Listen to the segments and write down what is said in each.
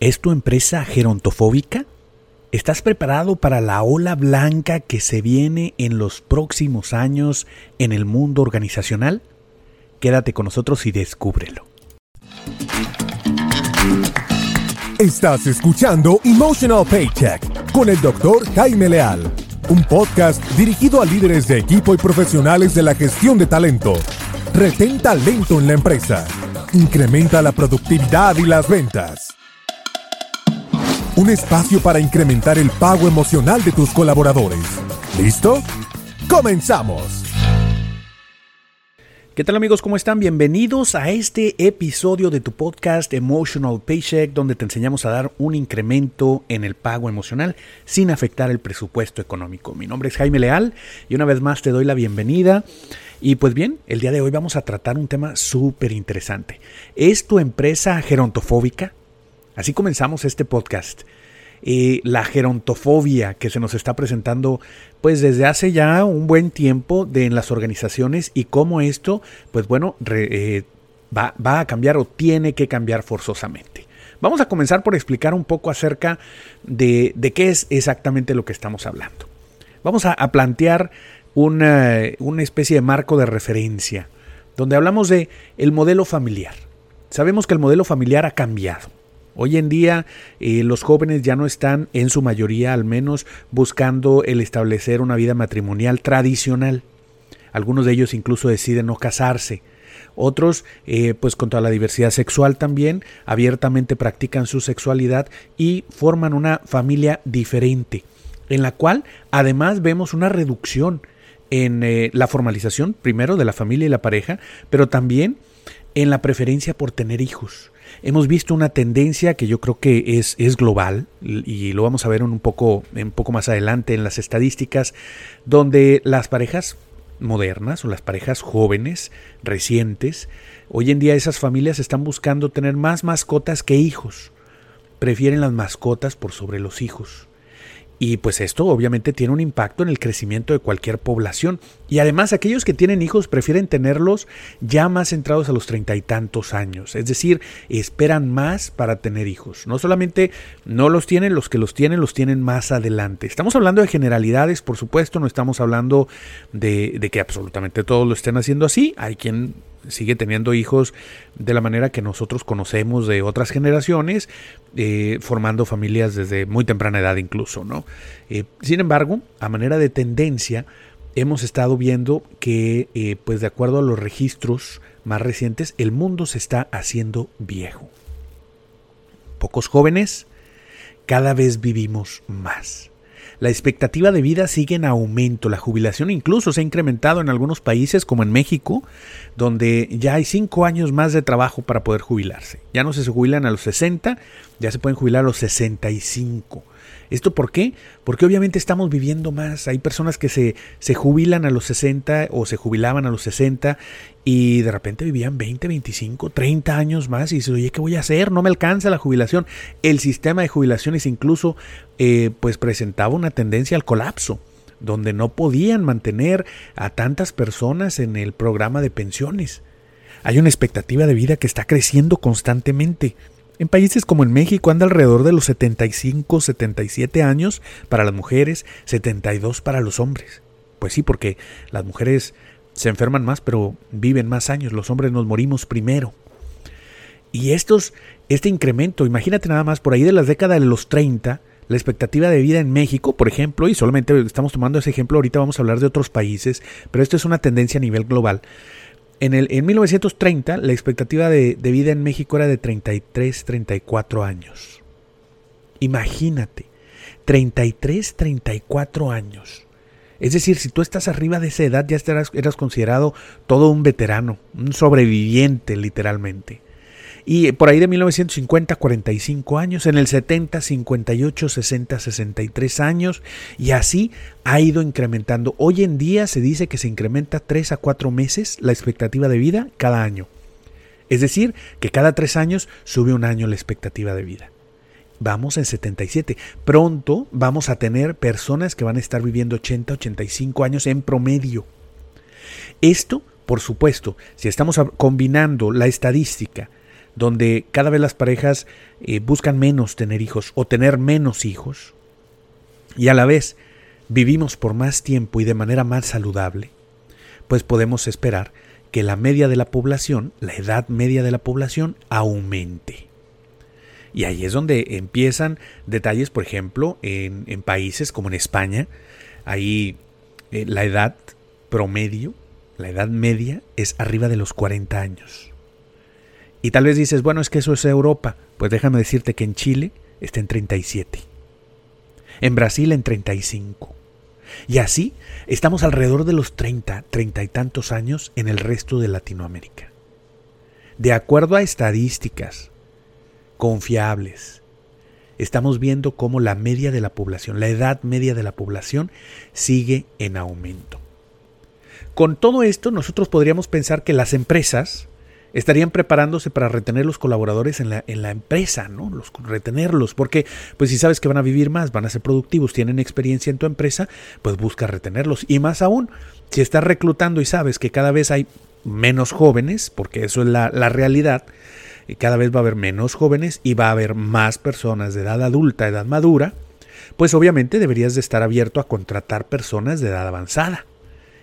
¿Es tu empresa gerontofóbica? ¿Estás preparado para la ola blanca que se viene en los próximos años en el mundo organizacional? Quédate con nosotros y descúbrelo. Estás escuchando Emotional Paycheck con el doctor Jaime Leal, un podcast dirigido a líderes de equipo y profesionales de la gestión de talento. Retén talento en la empresa. Incrementa la productividad y las ventas un espacio para incrementar el pago emocional de tus colaboradores. ¿Listo? ¡Comenzamos! ¿Qué tal amigos? ¿Cómo están? Bienvenidos a este episodio de tu podcast Emotional Paycheck, donde te enseñamos a dar un incremento en el pago emocional sin afectar el presupuesto económico. Mi nombre es Jaime Leal y una vez más te doy la bienvenida. Y pues bien, el día de hoy vamos a tratar un tema súper interesante. ¿Es tu empresa gerontofóbica? Así comenzamos este podcast. La gerontofobia que se nos está presentando pues desde hace ya un buen tiempo de en las organizaciones y cómo esto pues bueno eh, va, a cambiar o tiene que cambiar forzosamente. Vamos a comenzar por explicar un poco acerca de, qué es exactamente lo que estamos hablando. Vamos a, plantear una, una, especie de marco de referencia donde hablamos de el modelo familiar. Sabemos que el modelo familiar ha cambiado Hoy en día eh, los jóvenes ya no están, en su mayoría al menos, buscando el establecer una vida matrimonial tradicional. Algunos de ellos incluso deciden no casarse. Otros, eh, pues con toda la diversidad sexual también, abiertamente practican su sexualidad y forman una familia diferente, en la cual además vemos una reducción en eh, la formalización, primero, de la familia y la pareja, pero también en la preferencia por tener hijos hemos visto una tendencia que yo creo que es, es global y lo vamos a ver un poco, un poco más adelante en las estadísticas, donde las parejas modernas o las parejas jóvenes, recientes, hoy en día esas familias están buscando tener más mascotas que hijos. Prefieren las mascotas por sobre los hijos. Y pues esto obviamente tiene un impacto en el crecimiento de cualquier población. Y además aquellos que tienen hijos prefieren tenerlos ya más centrados a los treinta y tantos años. Es decir, esperan más para tener hijos. No solamente no los tienen, los que los tienen los tienen más adelante. Estamos hablando de generalidades, por supuesto, no estamos hablando de, de que absolutamente todos lo estén haciendo así. Hay quien sigue teniendo hijos de la manera que nosotros conocemos de otras generaciones, eh, formando familias desde muy temprana edad incluso, ¿no? Eh, sin embargo, a manera de tendencia, hemos estado viendo que, eh, pues de acuerdo a los registros más recientes, el mundo se está haciendo viejo. Pocos jóvenes, cada vez vivimos más. La expectativa de vida sigue en aumento, la jubilación incluso se ha incrementado en algunos países como en México, donde ya hay cinco años más de trabajo para poder jubilarse. Ya no se jubilan a los 60, ya se pueden jubilar a los 65. ¿Esto por qué? Porque obviamente estamos viviendo más. Hay personas que se, se jubilan a los 60 o se jubilaban a los 60 y de repente vivían 20, 25, 30 años más y dice, oye, ¿qué voy a hacer? No me alcanza la jubilación. El sistema de jubilaciones incluso eh, pues presentaba una tendencia al colapso donde no podían mantener a tantas personas en el programa de pensiones. Hay una expectativa de vida que está creciendo constantemente. En países como en México anda alrededor de los 75, 77 años para las mujeres, 72 para los hombres. Pues sí, porque las mujeres se enferman más, pero viven más años, los hombres nos morimos primero. Y estos, este incremento, imagínate nada más, por ahí de las décadas de los 30, la expectativa de vida en México, por ejemplo, y solamente estamos tomando ese ejemplo, ahorita vamos a hablar de otros países, pero esto es una tendencia a nivel global. En, el, en 1930 la expectativa de, de vida en México era de 33, 34 años. Imagínate, 33, 34 años. Es decir, si tú estás arriba de esa edad, ya eras, eras, considerado todo un veterano, un sobreviviente literalmente. Y por ahí de 1950, 45 años, en el 70, 58, 60, 63 años, y así ha ido incrementando. Hoy en día se dice que se incrementa 3 a 4 meses la expectativa de vida cada año. Es decir, que cada 3 años sube un año la expectativa de vida. Vamos en 77. Pronto vamos a tener personas que van a estar viviendo 80, 85 años en promedio. Esto, por supuesto, si estamos combinando la estadística donde cada vez las parejas eh, buscan menos tener hijos o tener menos hijos, y a la vez vivimos por más tiempo y de manera más saludable, pues podemos esperar que la media de la población, la edad media de la población, aumente. Y ahí es donde empiezan detalles, por ejemplo, en, países como en España, ahí eh, la edad promedio, la edad media es arriba de los 40 años. Y tal vez dices, bueno, es que eso es Europa. Pues déjame decirte que en Chile está en 37. En Brasil en 35. Y así estamos alrededor de los 30, 30 y tantos años en el resto de Latinoamérica. De acuerdo a estadísticas confiables, estamos viendo cómo la media de la población, la edad media de la población sigue en aumento. Con todo esto, nosotros podríamos pensar que las empresas estarían preparándose para retener los colaboradores en la, en la empresa, ¿no? Los, retenerlos, porque pues si sabes que van a vivir más, van a ser productivos, tienen experiencia en tu empresa, pues busca retenerlos. Y más aún, si estás reclutando y sabes que cada vez hay menos jóvenes, porque eso es la, la realidad, y cada vez va a haber menos jóvenes y va a haber más personas de edad adulta, edad madura, pues obviamente deberías de estar abierto a contratar personas de edad avanzada.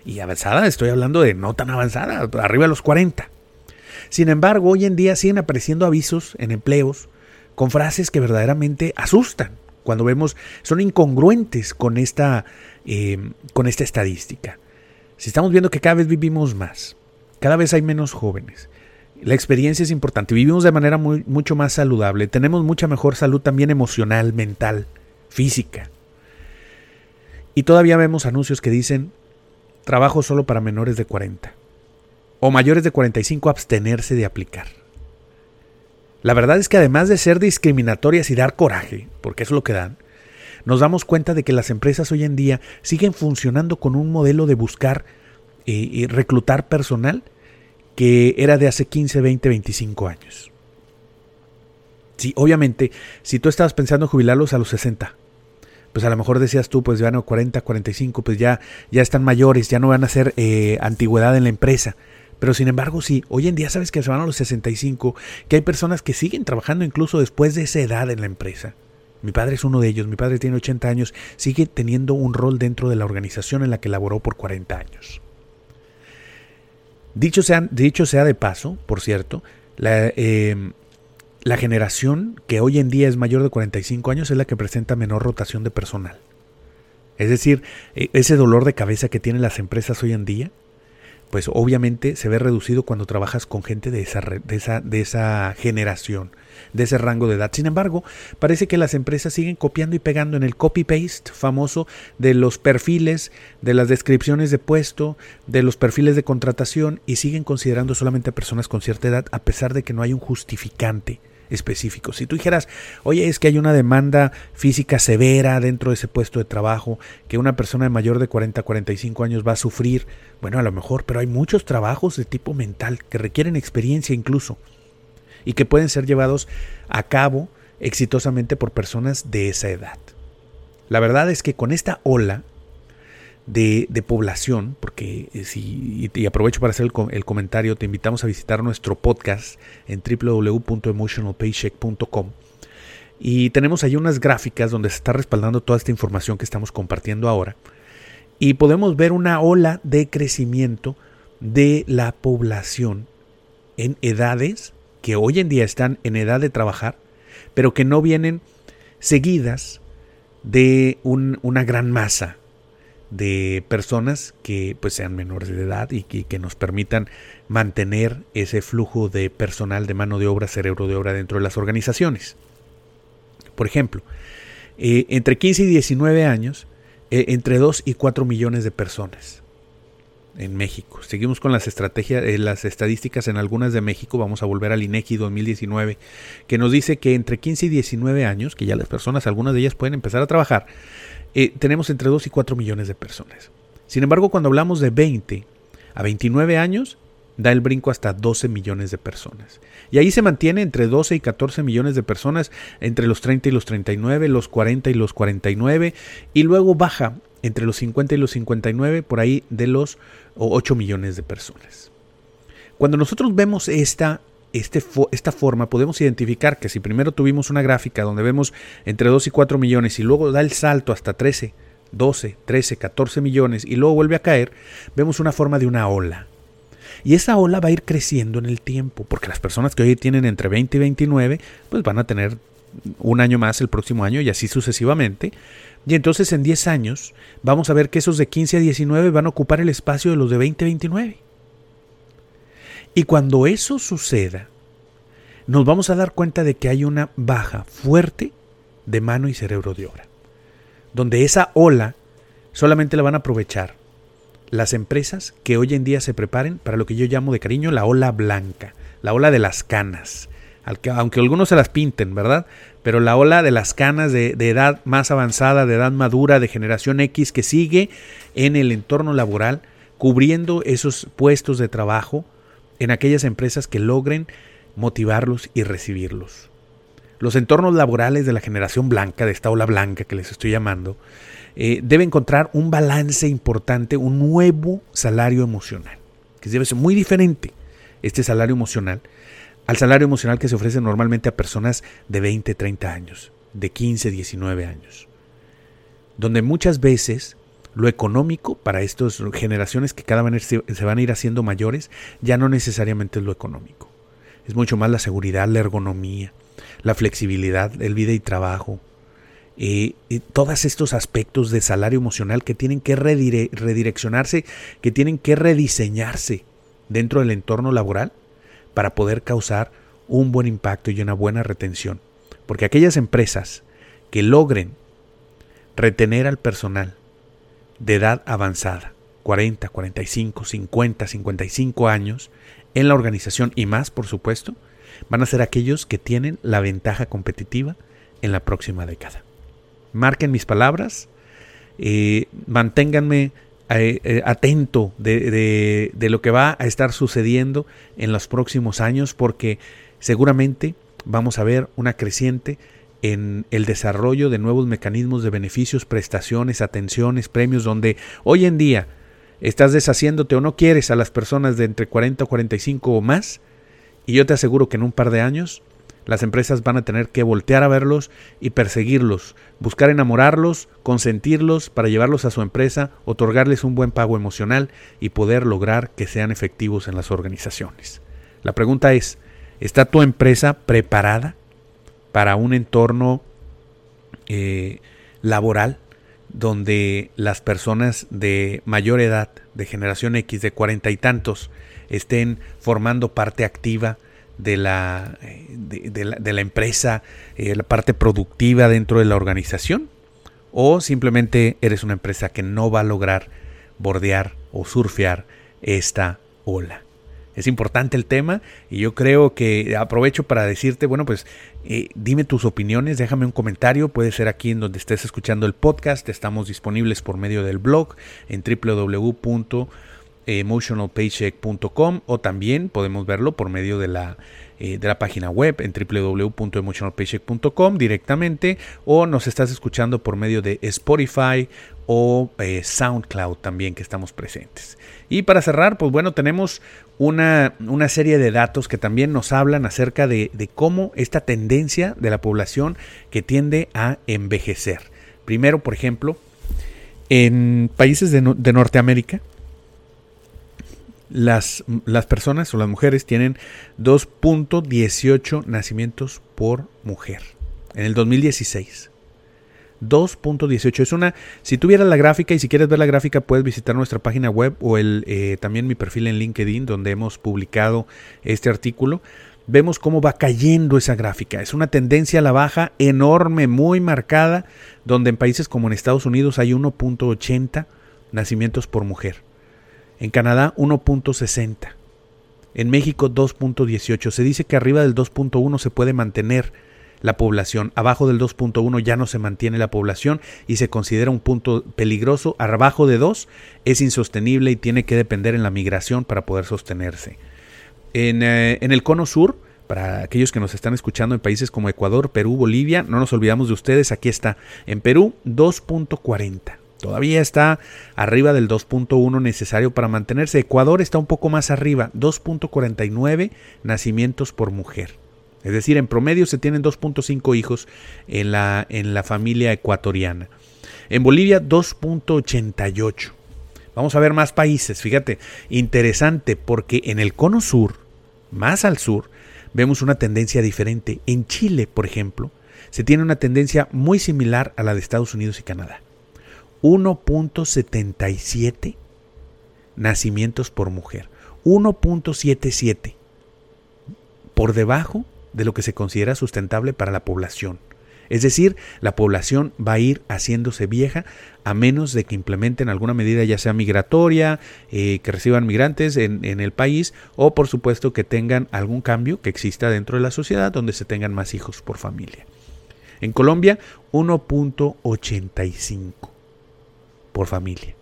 Y avanzada, estoy hablando de no tan avanzada, arriba de los 40. Sin embargo, hoy en día siguen apareciendo avisos en empleos con frases que verdaderamente asustan cuando vemos, son incongruentes con esta, em, con esta estadística. Si estamos viendo que cada vez vivimos más, cada vez hay menos jóvenes, la experiencia es importante, vivimos de manera mucho más saludable, tenemos mucha mejor salud también emocional, mental, física. Y todavía vemos anuncios que dicen trabajo solo para menores de 40 o mayores de 45 abstenerse de aplicar. La verdad es que además de ser discriminatorias y dar coraje, porque es lo que dan, nos damos cuenta de que las empresas hoy en día siguen funcionando con un modelo de buscar eh, y reclutar personal que era de hace 15, 20, 25 años. Sí, obviamente, si tú estabas pensando jubilarlos a los 60, pues a lo mejor decías tú, pues ya no 40, 45, pues ya, ya están mayores, ya no van a ser eh, antigüedad en la empresa. Pero sin embargo, sí, hoy en día sabes que se van a los 65, que hay personas que siguen trabajando incluso después de esa edad en la empresa. Mi padre es uno de ellos, mi padre tiene 80 años, sigue teniendo un rol dentro de la organización en la que laboró por 40 años. Dicho sea, dicho sea de paso, por cierto, la, em, la generación que hoy en día es mayor de 45 años es la que presenta menor rotación de personal. Es decir, e, ese dolor de cabeza que tienen las empresas hoy en día pues obviamente se ve reducido cuando trabajas con gente de esa, de esa, de esa generación, de ese rango de edad. Sin embargo, parece que las empresas siguen copiando y pegando en el copy-paste famoso de los perfiles, de las descripciones de puesto, de los perfiles de contratación y siguen considerando solamente a personas con cierta edad a pesar de que no hay un justificante específicos. Si tú dijeras, oye, es que hay una demanda física severa dentro de ese puesto de trabajo, que una persona de mayor de 40 a 45 años va a sufrir, bueno, a lo mejor, pero hay muchos trabajos de tipo mental que requieren experiencia incluso y que pueden ser llevados a cabo exitosamente por personas de esa edad. La verdad es que con esta ola de, población, porque eh, si, y, aprovecho para hacer el, comentario, te invitamos a visitar nuestro podcast en www.emotionalpaycheck.com. Y tenemos ahí unas gráficas donde se está respaldando toda esta información que estamos compartiendo ahora. Y podemos ver una ola de crecimiento de la población en edades que hoy en día están en edad de trabajar, pero que no vienen seguidas de una gran masa de personas que pues sean menores de edad y que, nos permitan mantener ese flujo de personal de mano de obra, cerebro de obra dentro de las organizaciones. Por ejemplo, eh, entre 15 y 19 años, eh, entre 2 y 4 millones de personas en México. Seguimos con las estrategias, eh, las estadísticas en algunas de México. Vamos a volver al INEGI 2019, que nos dice que entre 15 y 19 años, que ya las personas, algunas de ellas pueden empezar a trabajar, eh, tenemos entre 2 y 4 millones de personas. Sin embargo, cuando hablamos de 20 a 29 años, da el brinco hasta 12 millones de personas. Y ahí se mantiene entre 12 y 14 millones de personas entre los 30 y los 39, los 40 y los 49, y luego baja entre los 50 y los 59, por ahí de los 8 millones de personas. Cuando nosotros vemos esta este esta forma podemos identificar que si primero tuvimos una gráfica donde vemos entre 2 y 4 millones y luego da el salto hasta 13, 12, 13, 14 millones y luego vuelve a caer, vemos una forma de una ola. Y esa ola va a ir creciendo en el tiempo, porque las personas que hoy tienen entre 20 y 29, pues van a tener un año más el próximo año y así sucesivamente. Y entonces en 10 años vamos a ver que esos de 15 a 19 van a ocupar el espacio de los de 20 a 29. Y cuando eso suceda, nos vamos a dar cuenta de que hay una baja fuerte de mano y cerebro de obra, donde esa ola solamente la van a aprovechar las empresas que hoy en día se preparen para lo que yo llamo de cariño la ola blanca, la ola de las canas, aunque algunos se las pinten, ¿verdad? Pero la ola de las canas de, de, edad más avanzada, de edad madura, de generación X, que sigue en el entorno laboral, cubriendo esos puestos de trabajo en aquellas empresas que logren motivarlos y recibirlos. Los entornos laborales de la generación blanca, de esta ola blanca que les estoy llamando, eh, debe encontrar un balance importante, un nuevo salario emocional, que debe ser muy diferente este salario emocional al salario emocional que se ofrece normalmente a personas de 20, 30 años, de 15, 19 años, donde muchas veces lo económico para estas generaciones que cada vez se van a ir haciendo mayores ya no necesariamente es lo económico. Es mucho más la seguridad, la ergonomía, la flexibilidad, el vida y trabajo, eh, todos estos aspectos de salario emocional que tienen que redireccionarse, que tienen que rediseñarse dentro del entorno laboral para poder causar un buen impacto y una buena retención. Porque aquellas empresas que logren retener al personal de edad avanzada, 40, 45, 50, 55 años, en la organización y más, por supuesto, van a ser aquellos que tienen la ventaja competitiva en la próxima década. Marquen mis palabras, eh, manténganme eh, eh, atento de, de, lo que va a estar sucediendo en los próximos años porque seguramente vamos a ver una creciente en el desarrollo de nuevos mecanismos de beneficios, prestaciones, atenciones, premios, donde hoy en día estás deshaciéndote o no quieres a las personas de entre 40 o 45 o más, y yo te aseguro que en un par de años las empresas van a tener que voltear a verlos y perseguirlos, buscar enamorarlos, consentirlos para llevarlos a su empresa, otorgarles un buen pago emocional y poder lograr que sean efectivos en las organizaciones. La pregunta es, ¿está tu empresa preparada para un entorno eh, laboral donde las personas de mayor edad, de generación X, de cuarenta y tantos, estén formando parte activa de la, la, de la, empresa, eh, la parte productiva dentro de la organización, o simplemente eres una empresa que no va a lograr bordear o surfear esta ola. Es importante el tema y yo creo que aprovecho para decirte, bueno, pues eh, dime tus opiniones, déjame un comentario, puede ser aquí en donde estés escuchando el podcast, estamos disponibles por medio del blog en www emotionalpaycheck.com o también podemos verlo por medio de la, eh, de la página web en www.emotionalpaycheck.com directamente o nos estás escuchando por medio de Spotify o eh, SoundCloud también que estamos presentes. Y para cerrar, pues bueno, tenemos una, una serie de datos que también nos hablan acerca de, de, cómo esta tendencia de la población que tiende a envejecer. Primero, por ejemplo, en países de, de Norteamérica, las, las personas o las mujeres tienen 2.18 nacimientos por mujer en el 2016. 2.18 es una si tuvieras la gráfica y si quieres ver la gráfica puedes visitar nuestra página web o el eh, también mi perfil en LinkedIn donde hemos publicado este artículo. Vemos cómo va cayendo esa gráfica. Es una tendencia a la baja enorme muy marcada donde en países como en Estados Unidos hay 1.80 nacimientos por mujer. En Canadá 1.60. En México 2.18. Se dice que arriba del 2.1 se puede mantener la población. Abajo del 2.1 ya no se mantiene la población y se considera un punto peligroso. Abajo de 2 es insostenible y tiene que depender en la migración para poder sostenerse. En, eh, en el cono sur, para aquellos que nos están escuchando en países como Ecuador, Perú, Bolivia, no nos olvidamos de ustedes, aquí está. En Perú 2.40 Todavía está arriba del 2.1 necesario para mantenerse. Ecuador está un poco más arriba, 2.49 nacimientos por mujer. Es decir, en promedio se tienen 2.5 hijos en la, en la familia ecuatoriana. En Bolivia 2.88. Vamos a ver más países. Fíjate, interesante porque en el cono sur, más al sur, vemos una tendencia diferente. En Chile, por ejemplo, se tiene una tendencia muy similar a la de Estados Unidos y Canadá. 1.77 nacimientos por mujer. 1.77 por debajo de lo que se considera sustentable para la población. Es decir, la población va a ir haciéndose vieja a menos de que implementen alguna medida ya sea migratoria, eh, que reciban migrantes en, en, el país o por supuesto que tengan algún cambio que exista dentro de la sociedad donde se tengan más hijos por familia. En Colombia 1.85 por familia.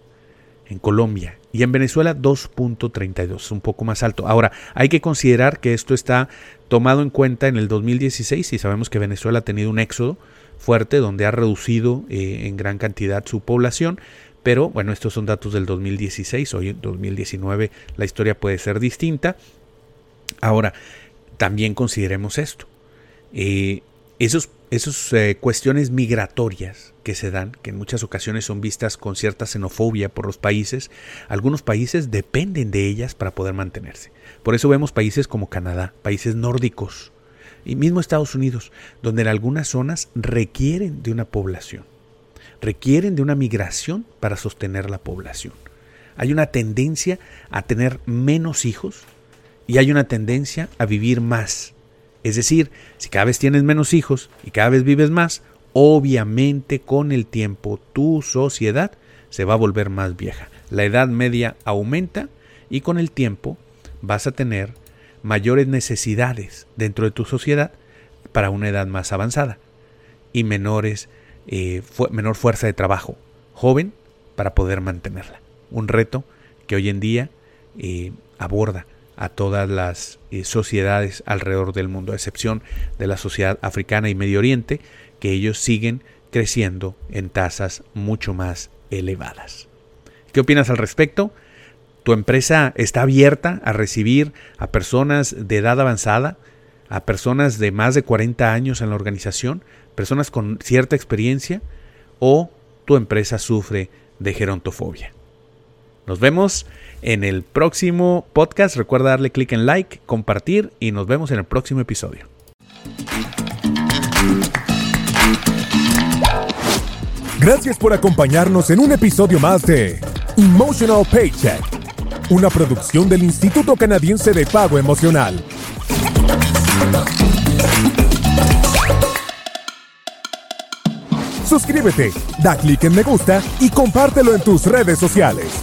En Colombia y en Venezuela 2.32, un poco más alto. Ahora, hay que considerar que esto está tomado en cuenta en el 2016 y sabemos que Venezuela ha tenido un éxodo fuerte donde ha reducido eh, en gran cantidad su población, pero bueno, estos son datos del 2016, hoy en 2019 la historia puede ser distinta. Ahora, también consideremos esto. Eh, esos, esas eh, cuestiones migratorias que se dan, que en muchas ocasiones son vistas con cierta xenofobia por los países, algunos países dependen de ellas para poder mantenerse. Por eso vemos países como Canadá, países nórdicos y mismo Estados Unidos, donde en algunas zonas requieren de una población, requieren de una migración para sostener la población. Hay una tendencia a tener menos hijos y hay una tendencia a vivir más es decir, si cada vez tienes menos hijos y cada vez vives más, obviamente con el tiempo tu sociedad se va a volver más vieja. La edad media aumenta y con el tiempo vas a tener mayores necesidades dentro de tu sociedad para una edad más avanzada y menores, eh, menor fuerza de trabajo joven para poder mantenerla. Un reto que hoy en día eh, aborda a todas las eh, sociedades alrededor del mundo, a excepción de la sociedad africana y Medio Oriente, que ellos siguen creciendo en tasas mucho más elevadas. ¿Qué opinas al respecto? ¿Tu empresa está abierta a recibir a personas de edad avanzada, a personas de más de 40 años en la organización, personas con cierta experiencia, o tu empresa sufre de gerontofobia? Nos vemos en el próximo podcast. Recuerda darle clic en like, compartir y nos vemos en el próximo episodio. Gracias por acompañarnos en un episodio más de Emotional Paycheck, una producción del Instituto Canadiense de Pago Emocional. Suscríbete, da clic en me gusta y compártelo en tus redes sociales.